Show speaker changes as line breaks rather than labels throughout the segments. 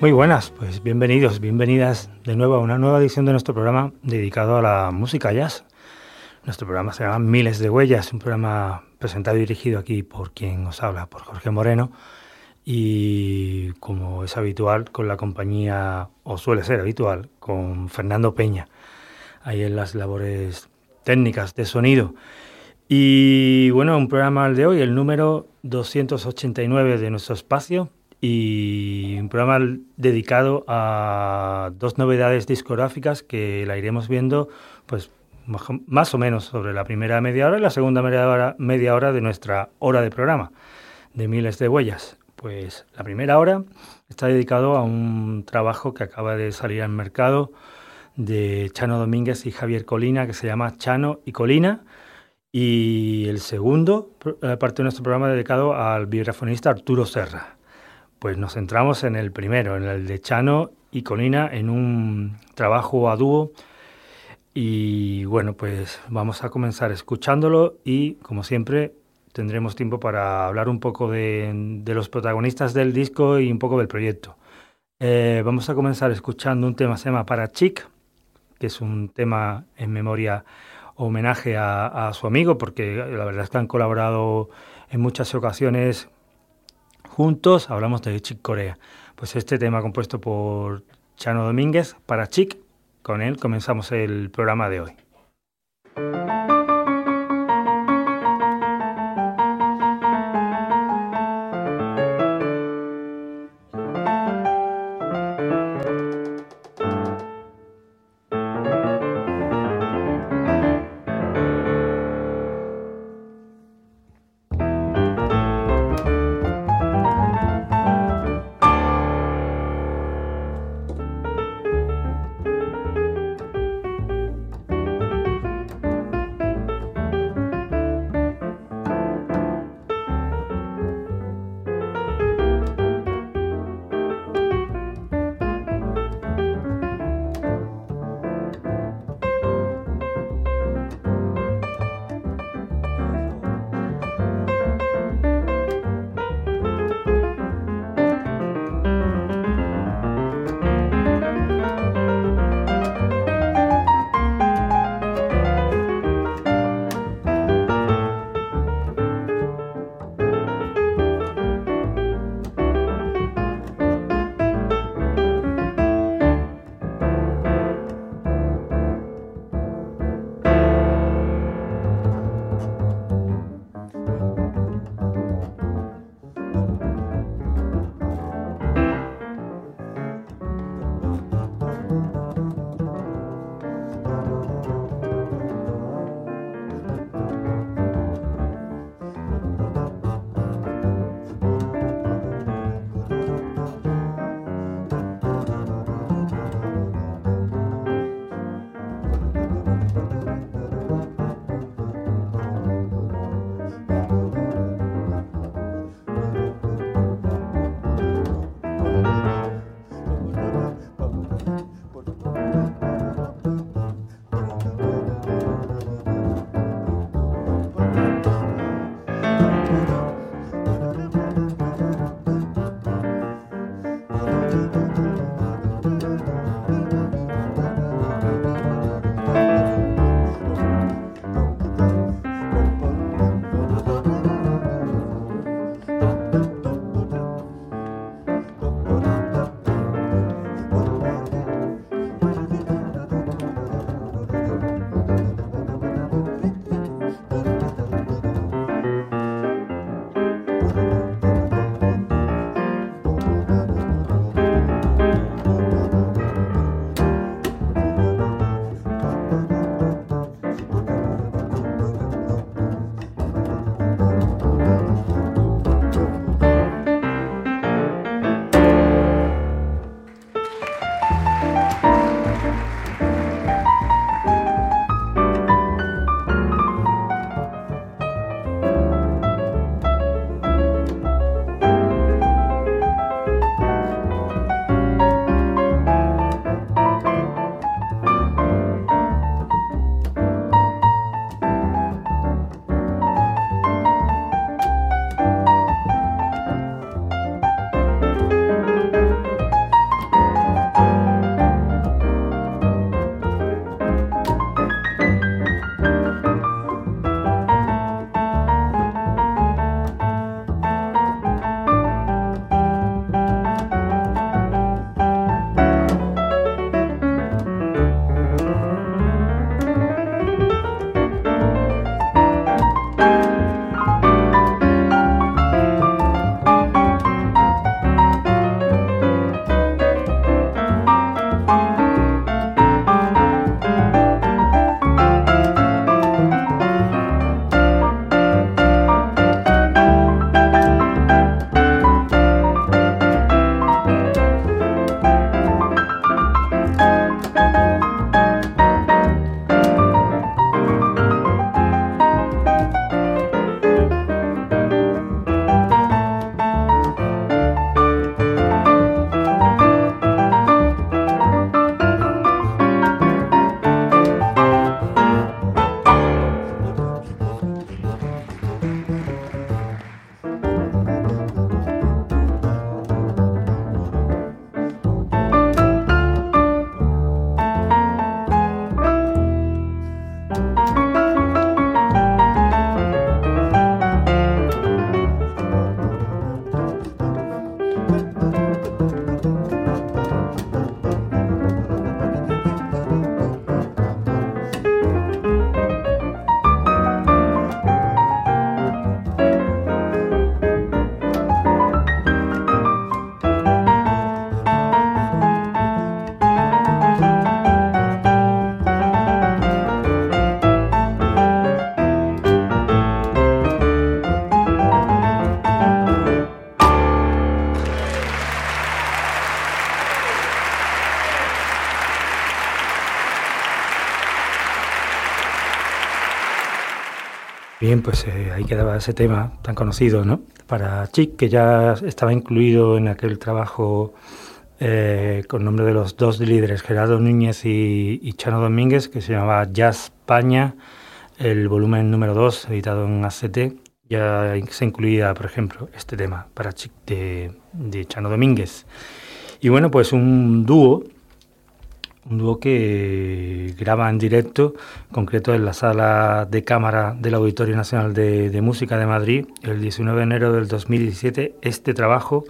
Muy buenas, pues bienvenidos, bienvenidas de nuevo a una nueva edición de nuestro programa dedicado a la música jazz. Nuestro programa se llama Miles de Huellas, un programa presentado y dirigido aquí por quien os habla, por Jorge Moreno, y como es habitual, con la compañía, o suele ser habitual, con Fernando Peña, ahí en las labores técnicas de sonido. Y bueno, un programa al de hoy, el número 289 de nuestro espacio, y un programa dedicado a dos novedades discográficas que la iremos viendo pues más o menos sobre la primera media hora y la segunda media hora, media hora de nuestra hora de programa de miles de huellas. Pues la primera hora está dedicado a un trabajo que acaba de salir al mercado de Chano Domínguez y Javier Colina que se llama Chano y Colina y el segundo eh, parte de nuestro programa dedicado al biografonista Arturo Serra. Pues nos centramos en el primero, en el de Chano y Colina, en un trabajo a dúo. Y bueno, pues vamos a comenzar escuchándolo y como siempre tendremos tiempo para hablar un poco de, los protagonistas del disco y un poco del proyecto. Eh, vamos a comenzar escuchando un tema se llama Para Chic, que es un tema en memoria homenaje a, a su amigo, porque la verdad es que han colaborado en muchas ocasiones juntos hablamos de Chick Corea. Pues este tema compuesto por Chano Domínguez para Chick, con él comenzamos el programa de hoy. Bien, pues eh, ahí quedaba ese tema tan conocido, ¿no? Para Chic, que ya estaba incluido en aquel trabajo eh, con nombre de los dos líderes, Gerardo Núñez y, Chano Domínguez, que se llamaba Jazz España, el volumen número 2, editado en ACT. Ya se incluía, por ejemplo, este tema para Chic de, de Chano Domínguez. Y bueno, pues un dúo un dúo que graba en directo, concreto en la sala de cámara del Auditorio Nacional de, Música de Madrid, el 19 de enero del 2017, este trabajo,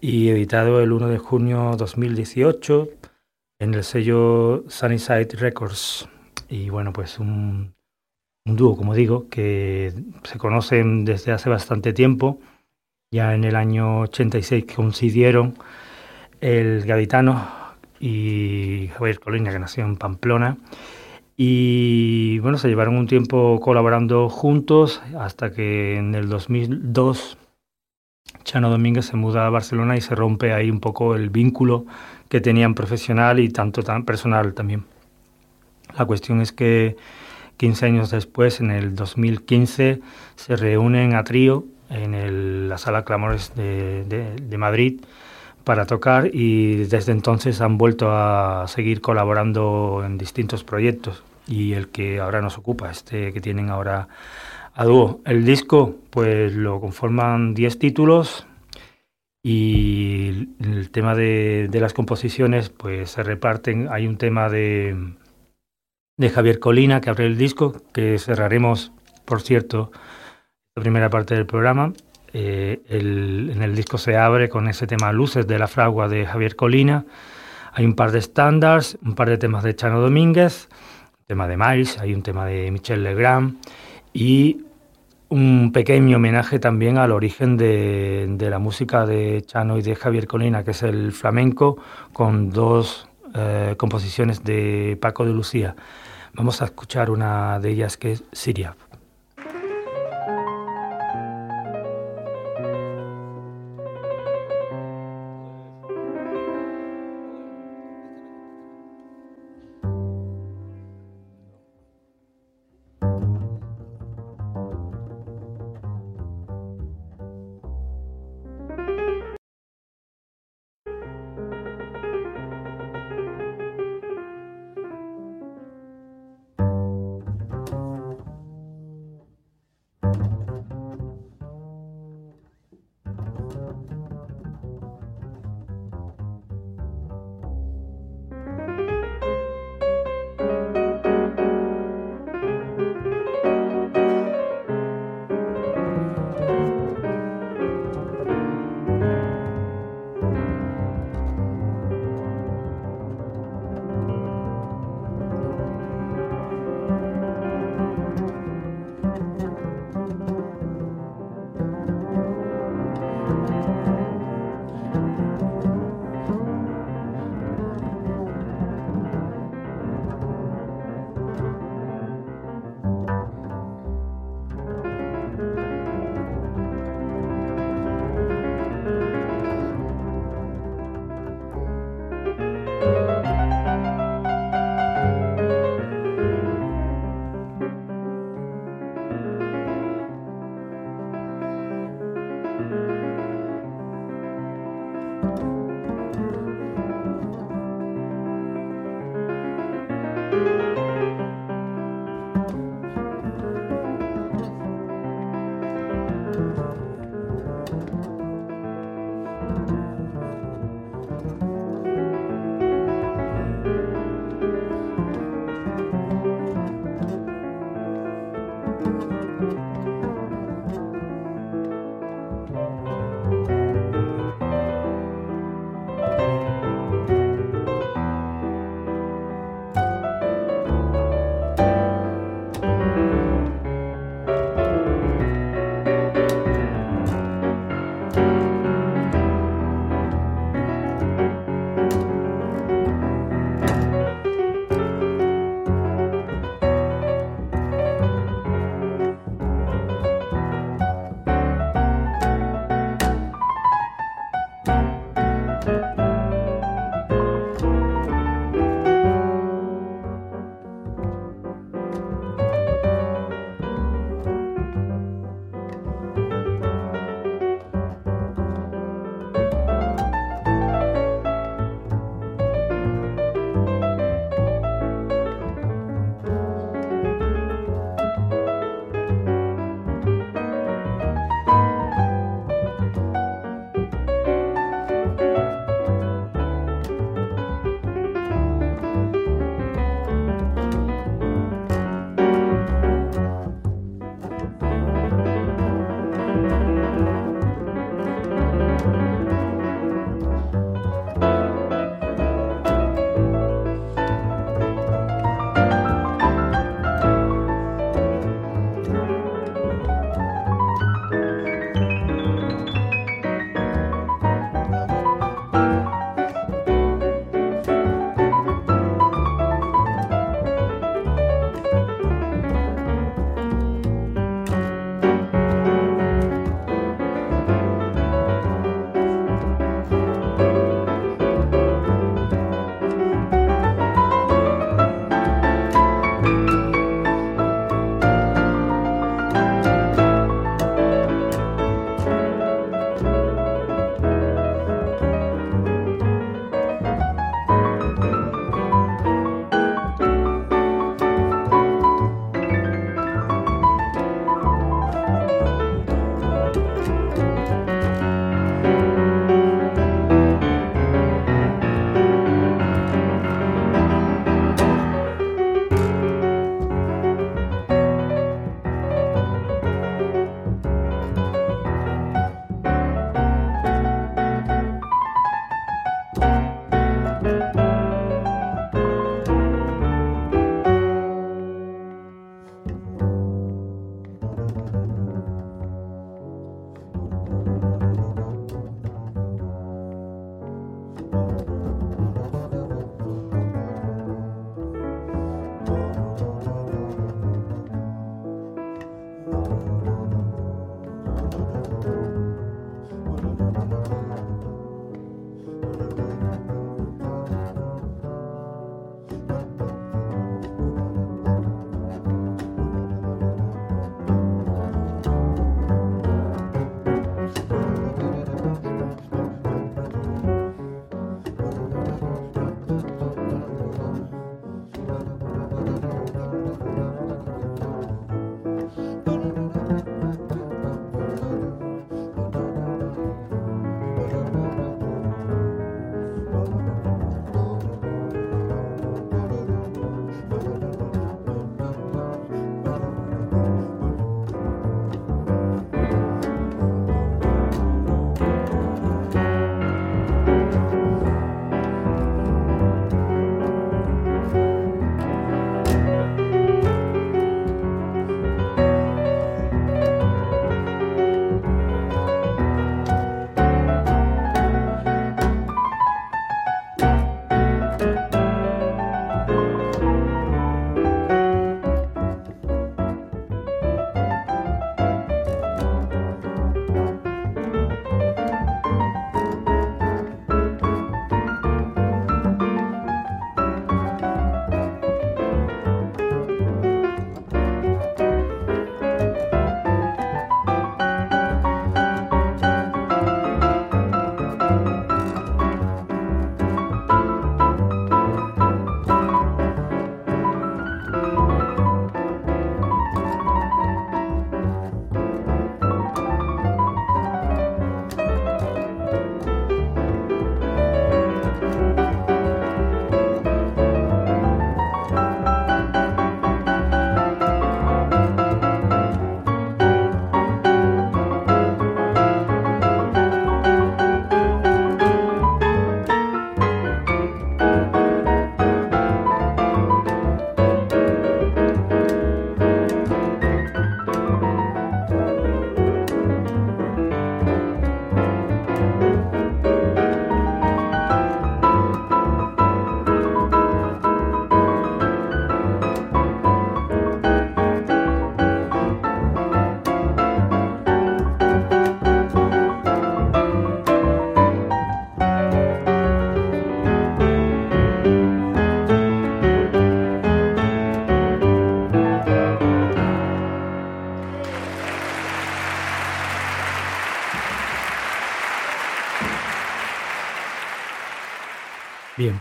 y editado el 1 de junio 2018 en el sello Sunnyside Records. Y bueno, pues un, un dúo, como digo, que se conocen desde hace bastante tiempo. Ya en el año 86 coincidieron el gaditano y Javier Colina, que nació en Pamplona. Y bueno, se llevaron un tiempo colaborando juntos hasta que en el 2002 Chano Domínguez se muda a Barcelona y se rompe ahí un poco el vínculo que tenían profesional y tanto tan personal también. La cuestión es que 15 años después, en el 2015, se reúnen a trío en la Sala Clamores de, de Madrid para tocar y desde entonces han vuelto a seguir colaborando en distintos proyectos. Y el que ahora nos ocupa, este que tienen ahora a dúo. El disco pues lo conforman 10 títulos y el tema de, las composiciones pues se reparten, hay un tema de, de Javier Colina que abre el disco, que cerraremos por cierto la primera parte del programa eh, en el disco se abre con ese tema Luces de la Fragua de Javier Colina. Hay un par de estándares, un par de temas de Chano Domínguez, tema de Miles, hay un tema de Michel Legrand y un pequeño homenaje también al origen de, la música de Chano y de Javier Colina, que es el flamenco, con dos eh, composiciones de Paco de Lucía. Vamos a escuchar una de ellas que es Siria.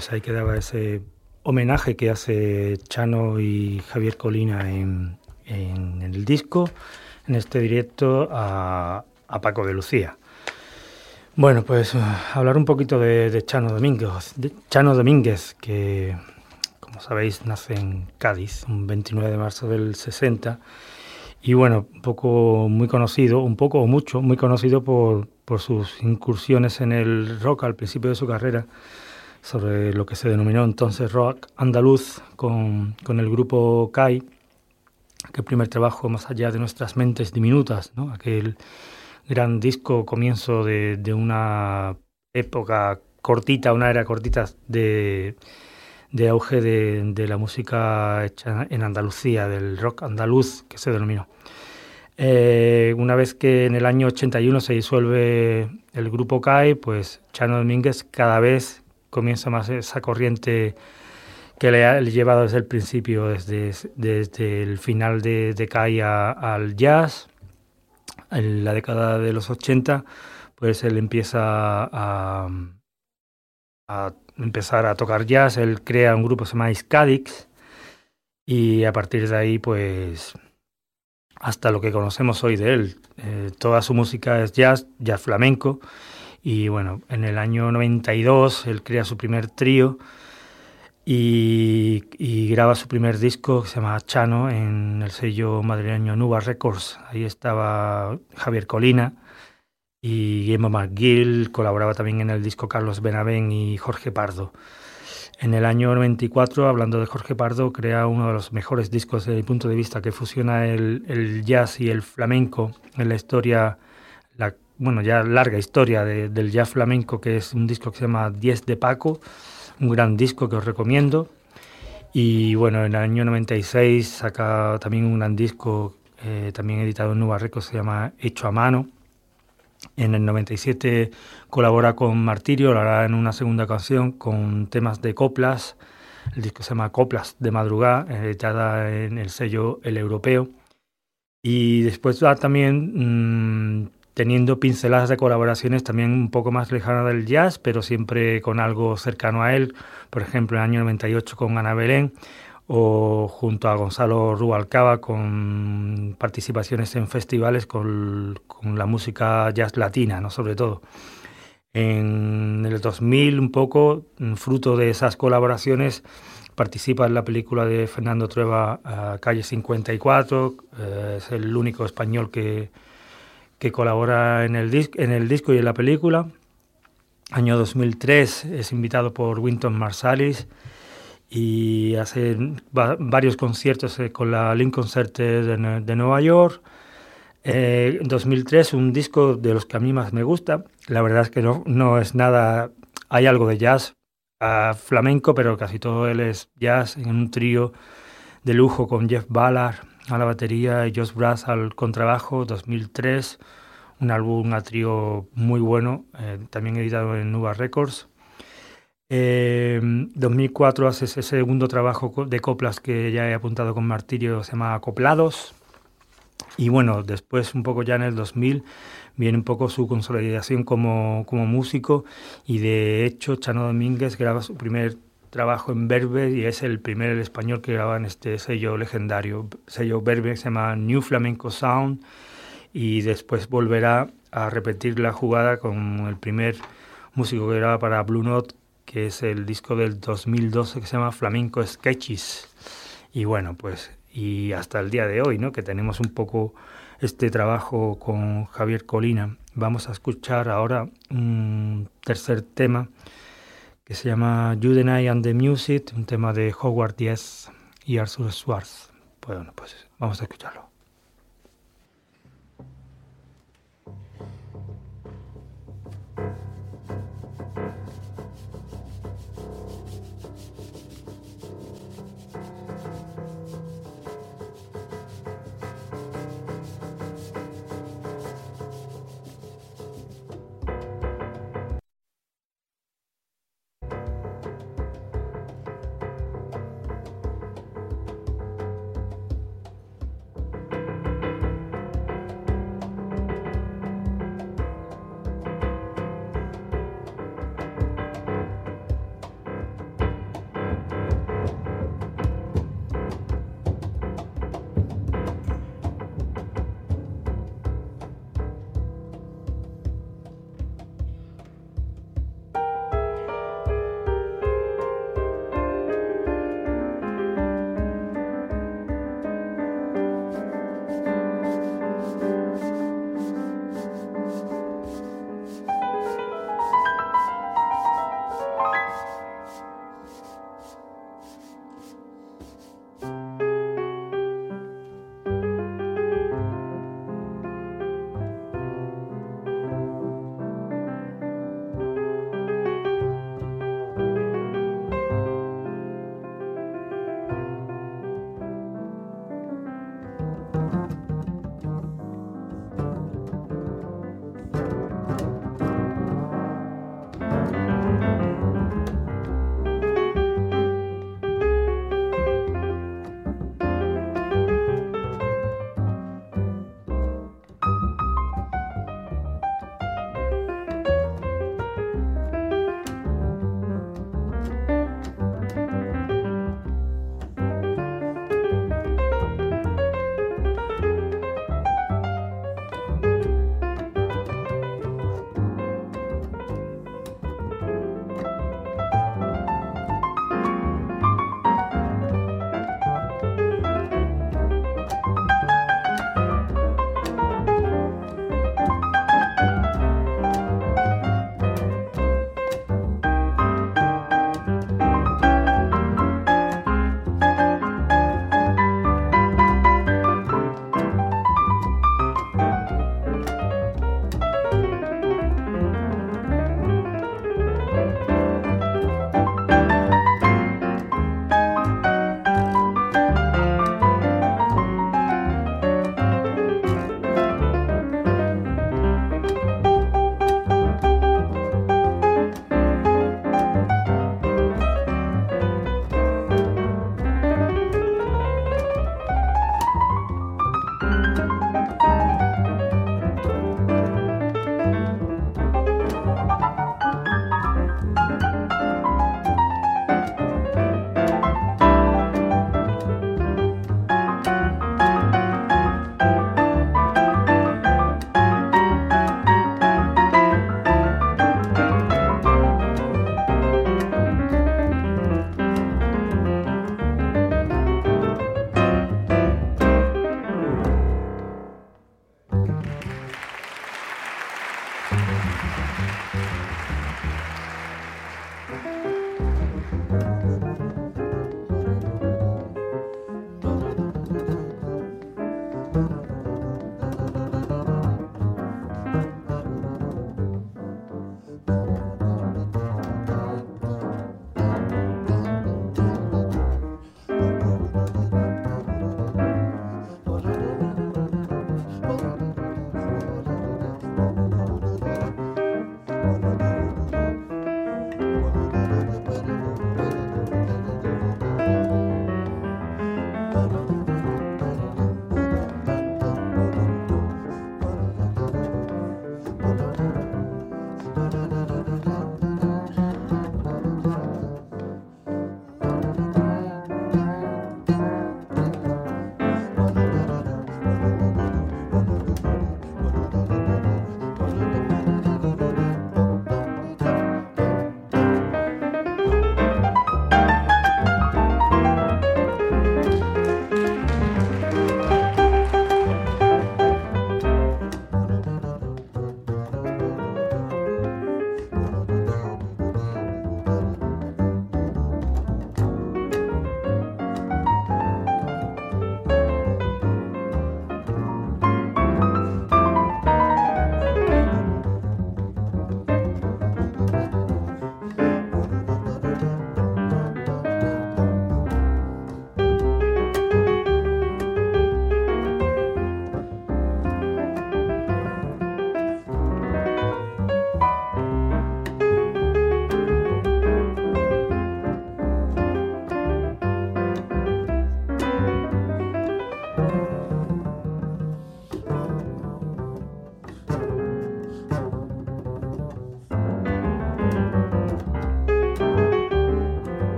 Pues ahí quedaba ese homenaje que hace Chano y Javier Colina en, el disco, en este directo a, Paco de Lucía. Bueno, pues uh, hablar un poquito de, Chano Domínguez, de Chano Domínguez, que como sabéis nace en Cádiz, un 29 de marzo del 60, y bueno, un poco muy conocido, un poco o mucho, muy conocido por, por sus incursiones en el rock al principio de su carrera, sobre lo que se denominó entonces rock andaluz con, con el grupo CAI, que primer trabajo más allá de nuestras mentes diminutas, ¿no? aquel gran disco comienzo de, de una época cortita, una era cortita de, de auge de, de, la música hecha en Andalucía, del rock andaluz que se denominó. Eh, una vez que en el año 81 se disuelve el grupo CAI, pues Chano Domínguez cada vez comienza más esa corriente que le ha llevado desde el principio, desde, desde el final de, de CAI al jazz, en la década de los 80, pues él empieza a, a empezar a tocar jazz, él crea un grupo que se llama Iscadix y a partir de ahí pues hasta lo que conocemos hoy de él. Eh, toda su música es jazz, jazz flamenco y bueno, en el año 92 él crea su primer trío y, graba su primer disco que se llama Chano en el sello madrileño Nuba Records. Ahí estaba Javier Colina y Guillermo McGill, colaboraba también en el disco Carlos Benavén y Jorge Pardo. En el año 94, hablando de Jorge Pardo, crea uno de los mejores discos desde mi punto de vista que fusiona el, el jazz y el flamenco en la historia la bueno, ya larga historia del jazz flamenco, que es un disco que se llama Diez de Paco, un gran disco que os recomiendo. Y bueno, en el año 96 saca también un gran disco, eh, también editado en Nueva Records, se llama Hecho a Mano. En el 97 colabora con Martirio, lo hará en una segunda canción con temas de coplas. El disco se llama Coplas de Madrugada, editada en el sello El Europeo. Y después va también mm, teniendo pinceladas de colaboraciones también un poco más lejanas del jazz, pero siempre con algo cercano a él, por ejemplo en el año 98 con Ana Belén o junto a Gonzalo Rubalcaba con participaciones en festivales con, con la música jazz latina, ¿no? sobre todo. En el 2000 un poco, fruto de esas colaboraciones, participa en la película de Fernando Trueba, eh, Calle 54, eh, es el único español que, que colabora en el, disco y en la película. Año 2003 es invitado por Winton Marsalis y hace varios conciertos eh, con la Lincoln Center de, Nueva York. Eh, en 2003 un disco de los que a mí más me gusta. La verdad es que no, no es nada, hay algo de jazz flamenco, pero casi todo él es jazz en un trío de lujo con Jeff Ballard, a la batería y Josh Brass al contrabajo, 2003, un álbum a trío muy bueno, eh, también editado en Nuba Records. Eh, 2004 hace ese segundo trabajo de coplas que ya he apuntado con Martirio, se llama Acoplados. Y bueno, después un poco ya en el 2000 viene un poco su consolidación como, como músico y de hecho Chano Domínguez graba su primer trabajo en Verbe y es el primer español que graba en este sello legendario. sello Verbe se llama New Flamenco Sound y después volverá a repetir la jugada con el primer músico que graba para Blue Note, que es el disco del 2012 que se llama Flamenco Sketches. Y bueno, pues y hasta el día de hoy, ¿no? que tenemos un poco este trabajo con Javier Colina. Vamos a escuchar ahora un tercer tema que se llama Judenai and the Music, un tema de Howard Diaz y Arthur Schwartz. Bueno, pues vamos a escucharlo.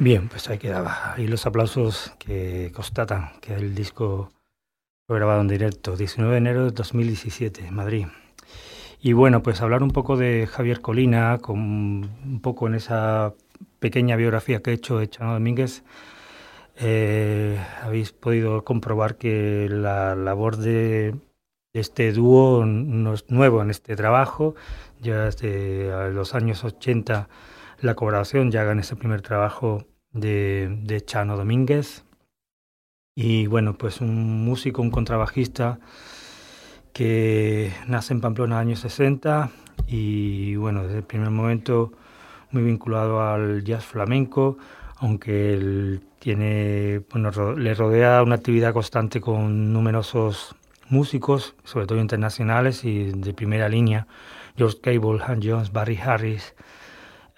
Bien, pues ahí quedaba. Ahí los aplausos que constatan que el disco fue grabado en directo, 19 de enero de 2017, en Madrid. Y bueno, pues hablar un poco de Javier Colina, con un poco en esa pequeña biografía que he hecho de Chano Domínguez, eh, habéis podido comprobar que la labor de este dúo no es nuevo en este trabajo, ya desde los años 80 la colaboración ya en ese primer trabajo de, Chano Domínguez. Y bueno, pues un músico, un contrabajista que nace en Pamplona en los años 60 y bueno, desde el primer momento muy vinculado al jazz flamenco, aunque él tiene, bueno, le rodea una actividad constante con numerosos músicos, sobre todo internacionales y de primera línea, George Cable, Han Jones, Barry Harris,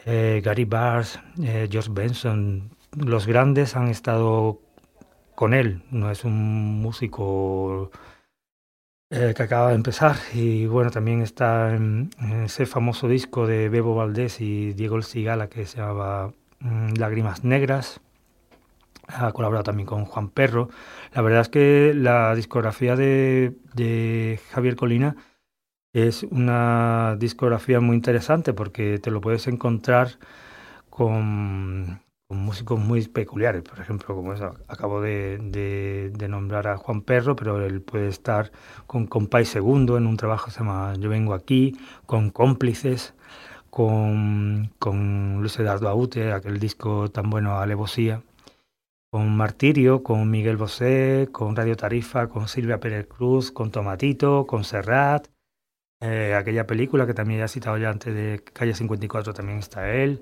eh, Gary Bars, eh, George Benson, los grandes han estado con él, no es un músico eh, que acaba de empezar y bueno, también está en, ese famoso disco de Bebo Valdés y Diego El Cigala que se llama mm, Lágrimas Negras. Ha colaborado también con Juan Perro. La verdad es que la discografía de Javier Colina es una discografía muy interesante porque te lo puedes encontrar con, músicos muy peculiares. Por ejemplo, como eso, acabo de, nombrar a Juan Perro, pero él puede estar con Compay Segundo en un trabajo que se llama Yo Vengo Aquí, con Cómplices, con, con Luis Eduardo Aute, aquel disco tan bueno Alevosía, con Martirio, con Miguel Bosé, con Radio Tarifa, con Silvia Pérez Cruz, con Tomatito, con Serrat, eh, aquella película que también he citado ya antes de Calle 54 también está él.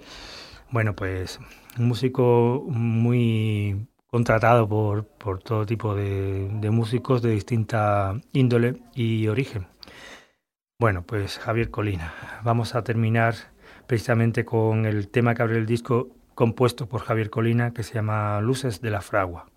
Bueno, pues un músico muy contratado por, por todo tipo de, de, músicos de distinta índole y origen. Bueno, pues Javier Colina. Vamos a terminar precisamente con el tema que abre el disco compuesto por Javier Colina que se llama Luces de la Fragua.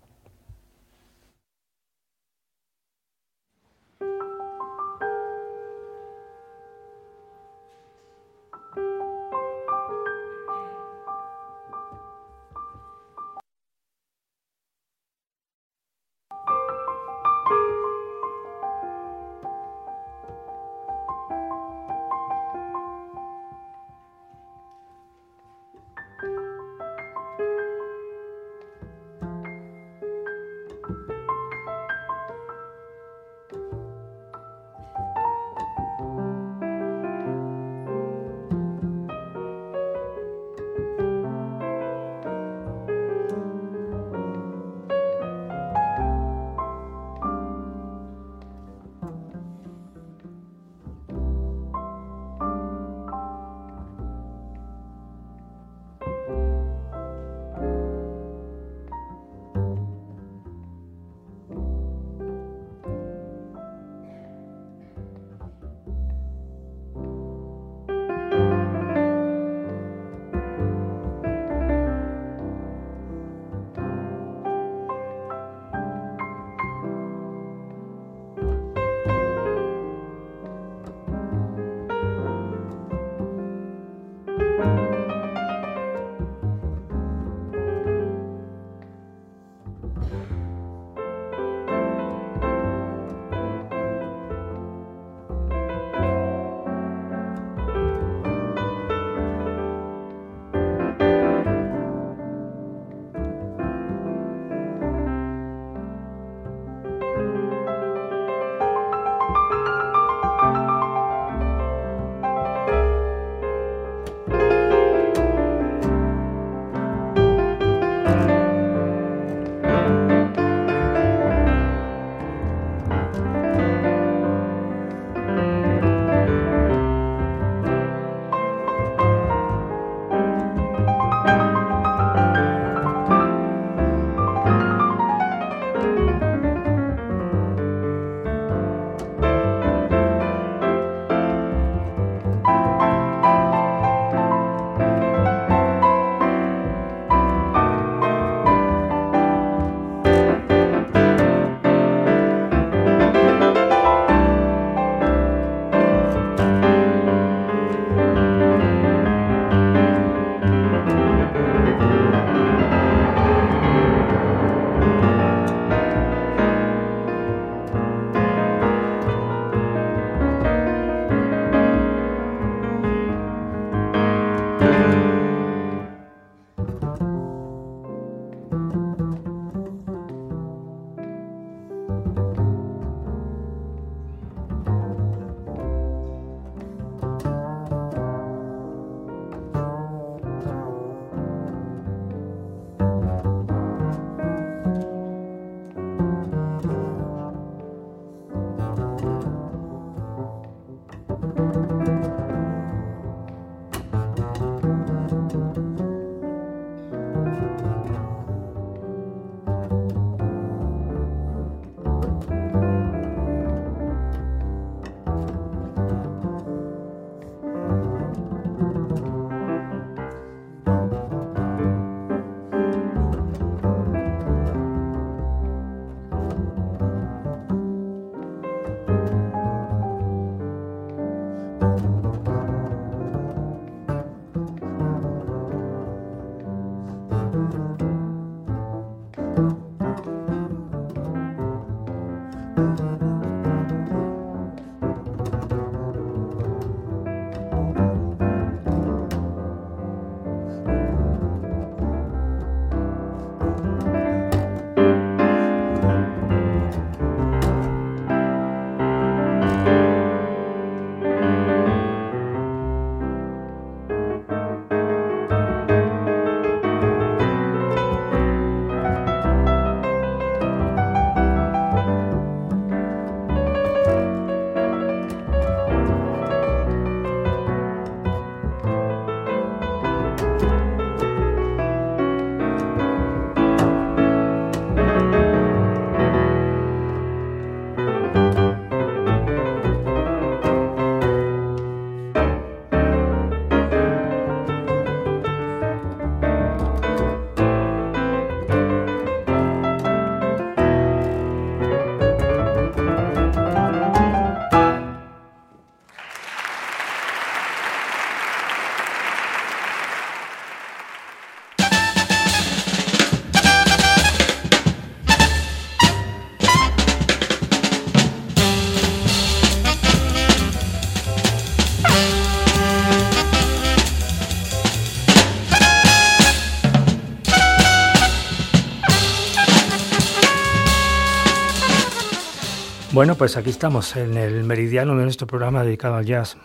Bueno, pues aquí estamos en el meridiano de nuestro programa dedicado al jazz.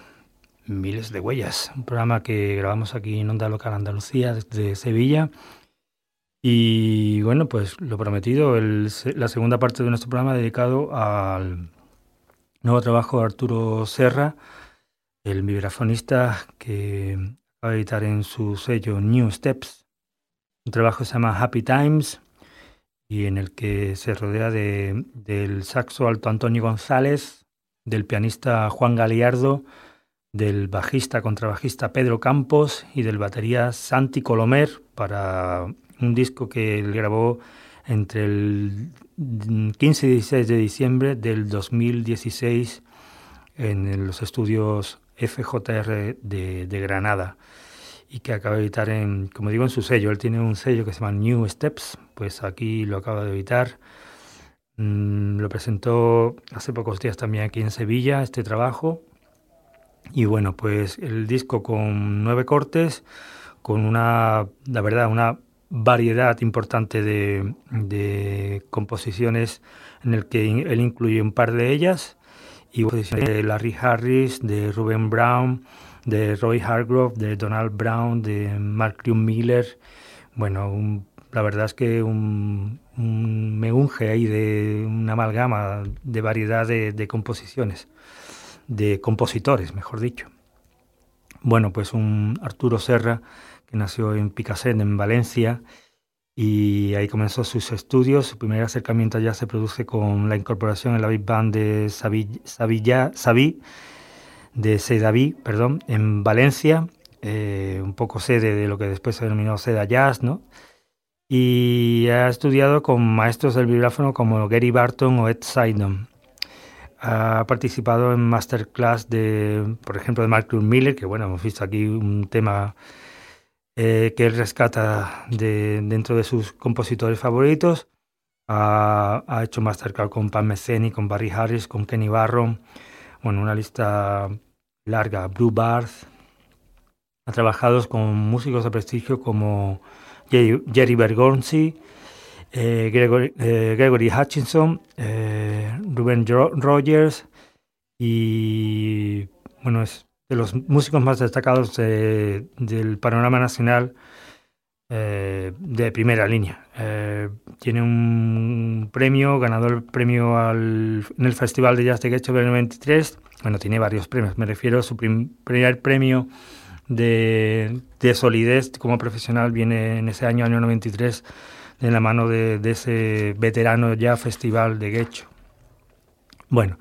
Miles de huellas, un programa que grabamos aquí en Onda Local Andalucía desde Sevilla. Y bueno, pues lo prometido, la segunda parte de nuestro programa dedicado al nuevo trabajo de Arturo Serra, el vibrafonista que acaba de editar en su sello New Steps. Un trabajo que se llama Happy Times y en el que se rodea de, del saxo alto Antonio González, del pianista Juan Galiardo, del bajista contrabajista Pedro Campos y del batería Santi Colomer para un disco que él grabó entre el 15 y 16 de diciembre del 2016 en los estudios FJR de Granada y que acaba de editar en, como digo, en su sello. Él tiene un sello que se llama New Steps, pues aquí lo acaba de editar. Mm, lo presentó hace pocos días también aquí en Sevilla, este trabajo. Y bueno, pues el disco con nueve cortes, con una, la verdad, una variedad importante de, de composiciones en el que él incluye un par de ellas y de Larry Harris, de Ruben Brown, de Roy Hargrove, de Donald Brown, de Mark Miller. Bueno, la verdad es que un, me unge ahí de una amalgama de variedad de, composiciones, de compositores, mejor dicho. Bueno, pues un Arturo Serra que nació en Picassent, en Valencia, y ahí comenzó sus estudios. Su primer acercamiento ya se produce con la incorporación en la Big Band de Savilla, de Sedaví, perdón, en Valencia, eh, un poco sede de lo que después se denominó Seda Jazz, ¿no? Y ha estudiado con maestros del vibráfono como Gary Barton o Ed Sidon. Ha participado en masterclass de, por ejemplo, de Mark Miller, que bueno, hemos visto aquí un tema eh, que él rescata de, dentro de sus compositores favoritos. Ha, ha hecho masterclass con Pam Metheny, con Barry Harris, con Kenny Barron, bueno, una lista larga, Blue Barth. Ha trabajado con músicos de prestigio como Jerry Bergonzi, eh, eh, Gregory, Hutchinson, eh, Ruben Rogers y bueno, es de los músicos más destacados del panorama nacional de primera línea. tiene un premio, ganador el premio al, en el Festival de Jazz de Getxo del 93. Bueno, tiene varios premios. Me refiero a su primer premio de, solidez como profesional viene en ese año, año 93, de la mano de, ese veterano ya festival de Guecho. Bueno,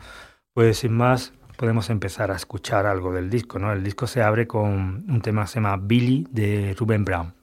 pues sin más podemos empezar a escuchar algo del disco, ¿no? El disco se abre con un tema que se llama Billy de Ruben Brown.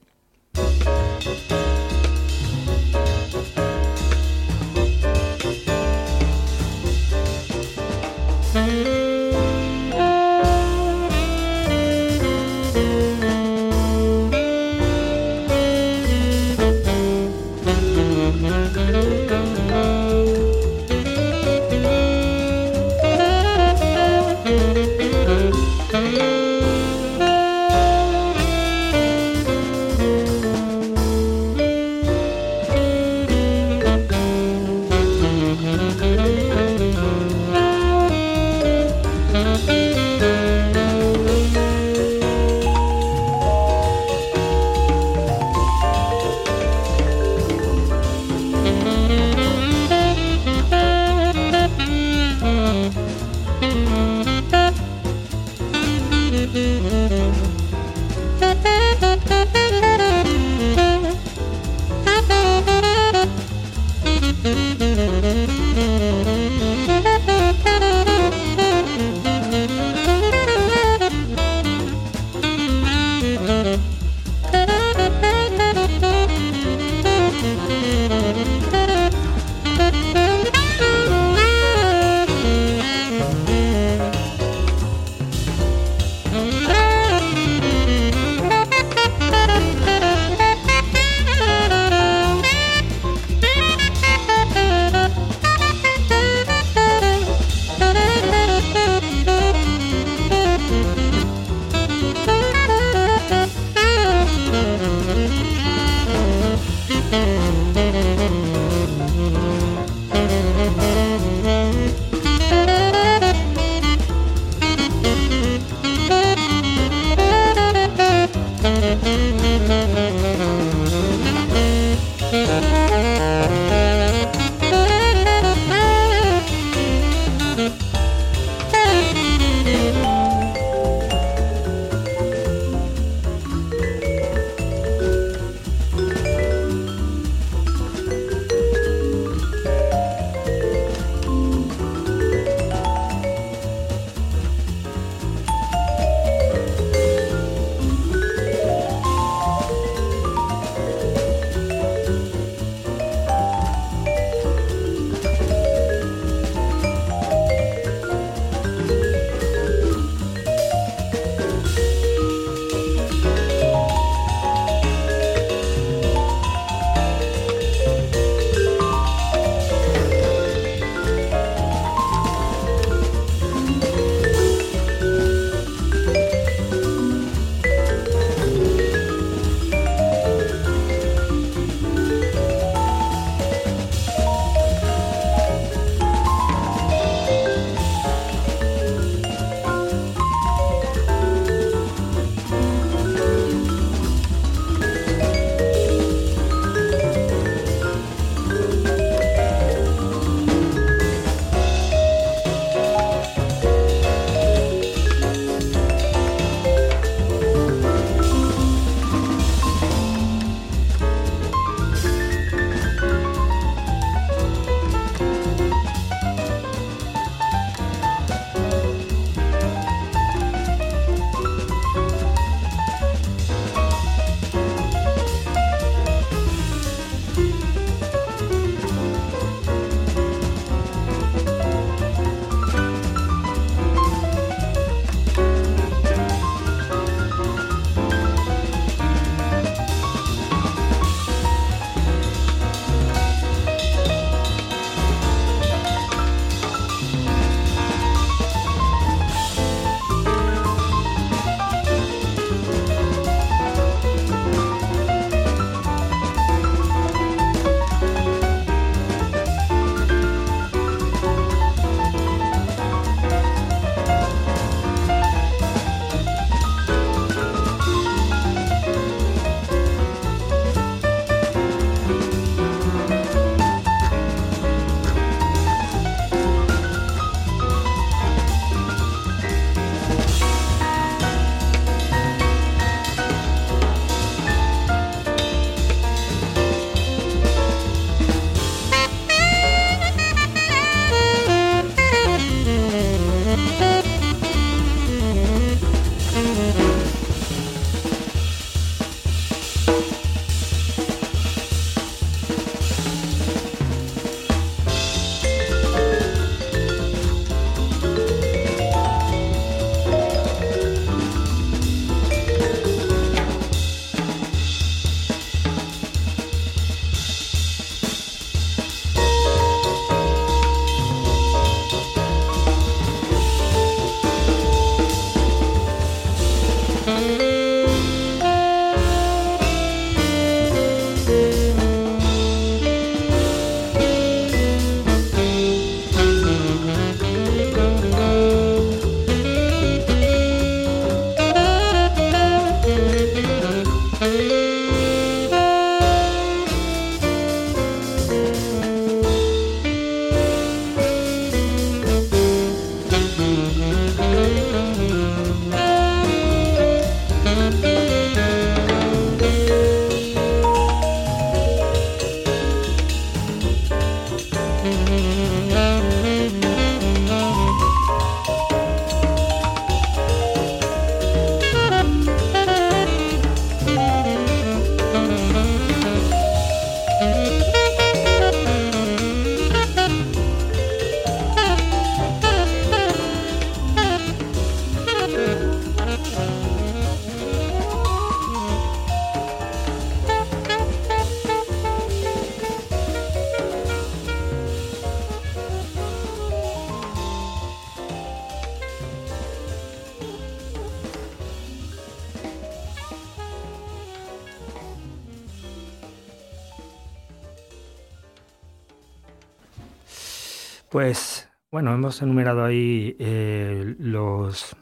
Bueno, hemos enumerado ahí eh, los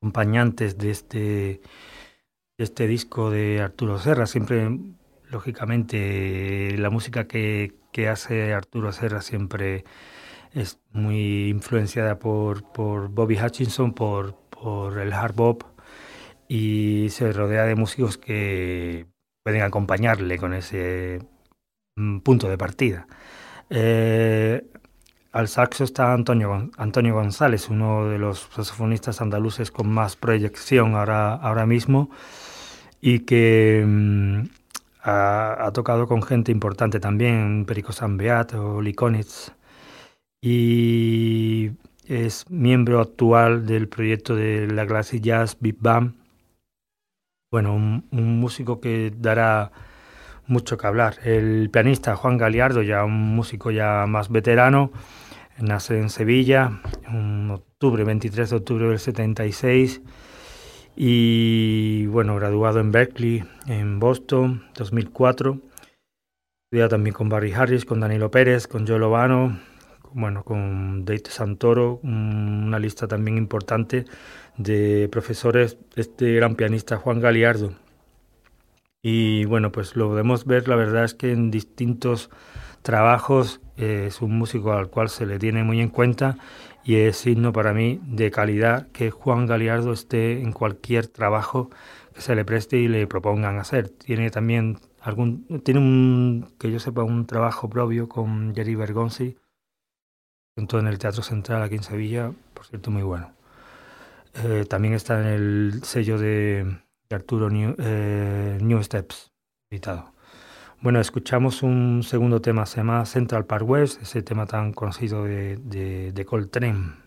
acompañantes de este, de este disco de Arturo Serra. Siempre, lógicamente, la música que, que hace Arturo Serra siempre es muy influenciada por, por Bobby Hutchinson, por, por el hard bop y se rodea de músicos que pueden acompañarle con ese mm, punto de partida. Eh, al saxo está Antonio, Antonio González, uno de los saxofonistas andaluces con más proyección ahora, ahora mismo y que mm, ha, tocado con gente importante también, Perico Beat o Likonitz, y es miembro actual del proyecto de la clase Jazz Big Band. Bueno, un músico que dará mucho que hablar. El pianista Juan Galiardo, ya un músico ya más veterano, nace en Sevilla, octubre, 23 de octubre del 76, y bueno, graduado en Berkeley, en Boston, 2004. Estudiado también con Barry Harris, con Danilo Pérez, con Joe Lovano, bueno, con Dave Santoro, una lista también importante de profesores este gran pianista Juan Galiardo. Y bueno, pues lo podemos ver, la verdad es que en distintos trabajos eh, es un músico al cual se le tiene muy en cuenta y es signo para mí de calidad que Juan Galiardo esté en cualquier trabajo que se le preste y le propongan hacer. Tiene también algún, tiene un, que yo sepa, un trabajo propio con Jerry Bergonzi, en el Teatro Central aquí en Sevilla, por cierto, muy bueno. Eh, también está en el sello de, Arturo New, eh, New Steps, editado. Bueno, escuchamos un segundo tema, se llama Central Park West, ese tema tan conocido de, de, de Coltrane.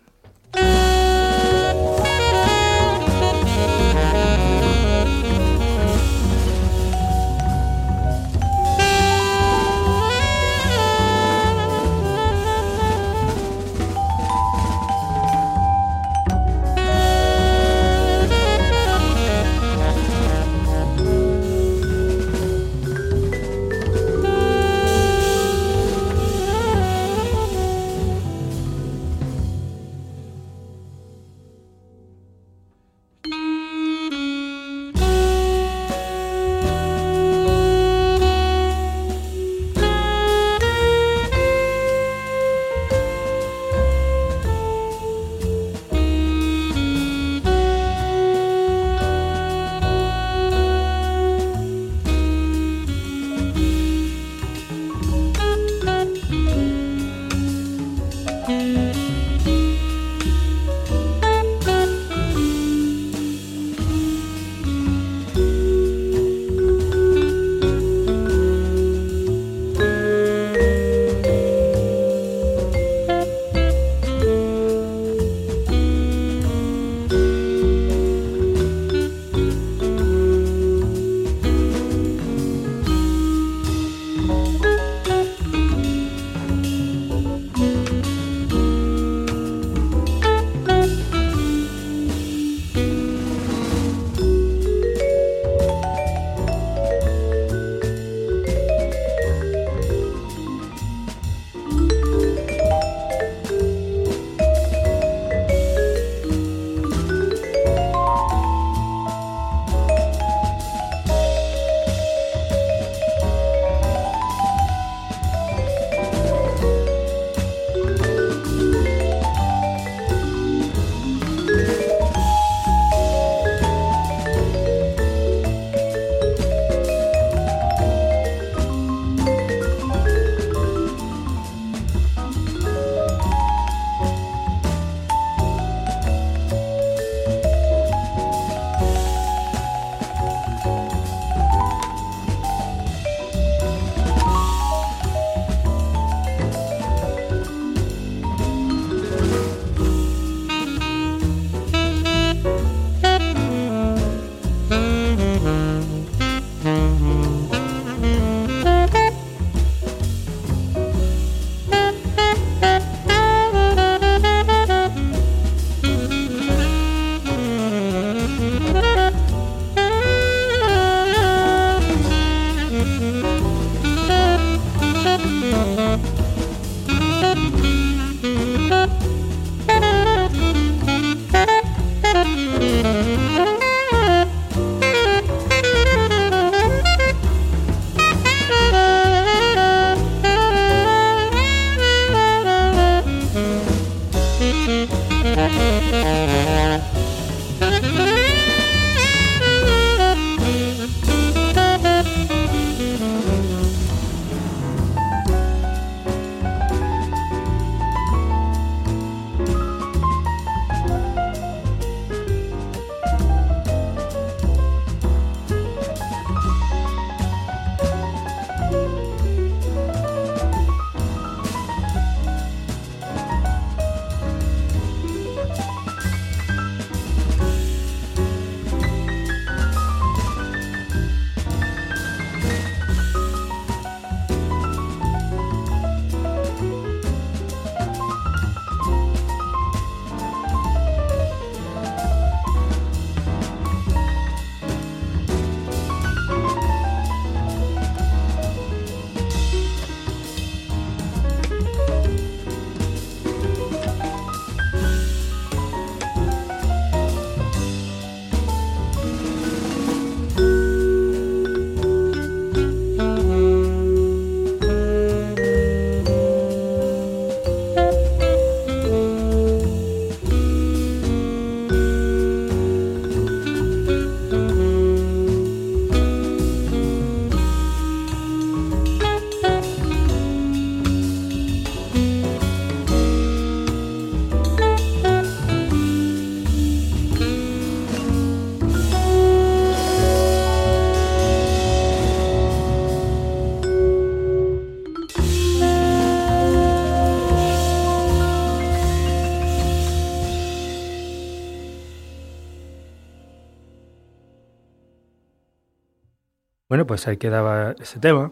Pues ahí quedaba ese tema.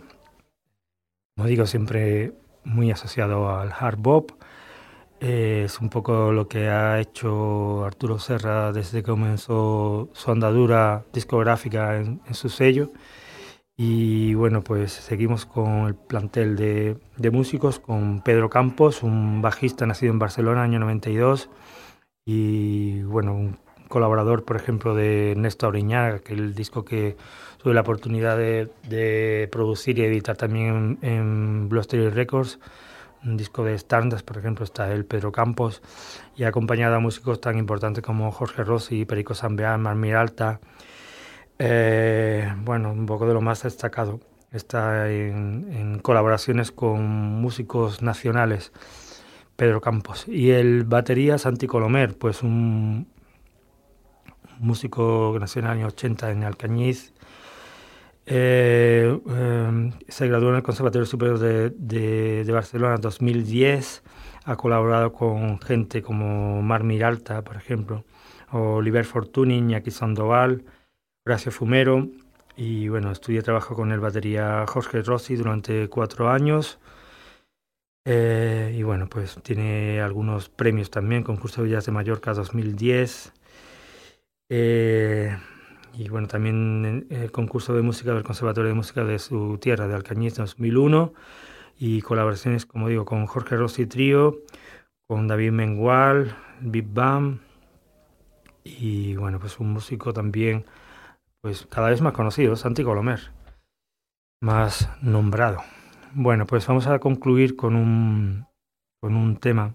Como digo, siempre muy asociado al hard bop. Eh, es un poco lo que ha hecho Arturo Serra desde que comenzó su andadura discográfica en, su sello. Y bueno, pues seguimos con el plantel de, de, músicos, con Pedro Campos, un bajista nacido en Barcelona, año 92, y bueno, un colaborador, por ejemplo, de Néstor Oriñaga, que el disco que tuve la oportunidad de, producir y editar también en, en Records, un disco de standards, por ejemplo, está él, Pedro Campos, y acompañado a músicos tan importantes como Jorge Rossi, Perico Sambeán, Mar Miralta. Eh, bueno, un poco de lo más destacado. Está en, en colaboraciones con músicos nacionales, Pedro Campos. Y el batería Santi Colomer, pues un, músico que nació en el año 80 en Alcañiz. Eh, eh, se graduó en el Conservatorio Superior de, de, Barcelona en 2010. Ha colaborado con gente como Mar Miralta, por ejemplo, o Oliver Fortuny, Iñaki Sandoval, Horacio Fumero. Y bueno, estudié trabajo con el batería Jorge Rossi durante cuatro años. Eh, y bueno, pues tiene algunos premios también, concurso de Jazz de Mallorca 2010, eh, y bueno, también el concurso de música del Conservatorio de Música de su tierra, de Alcañiz 2001, y colaboraciones, como digo, con Jorge Rossi Trío, con David Mengual, Big Bam, y bueno, pues un músico también, pues cada vez más conocido, Santi Colomer, más nombrado. Bueno, pues vamos a concluir con un, con un tema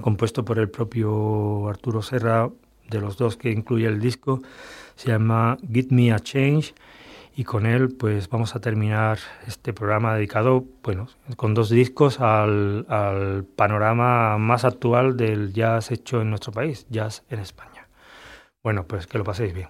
compuesto por el propio Arturo Serra, de los dos que incluye el disco, se llama Give Me a Change y con él pues vamos a terminar este programa dedicado, bueno, con dos discos al, al panorama más actual del jazz hecho en nuestro país, jazz en España. Bueno, pues que lo paséis bien.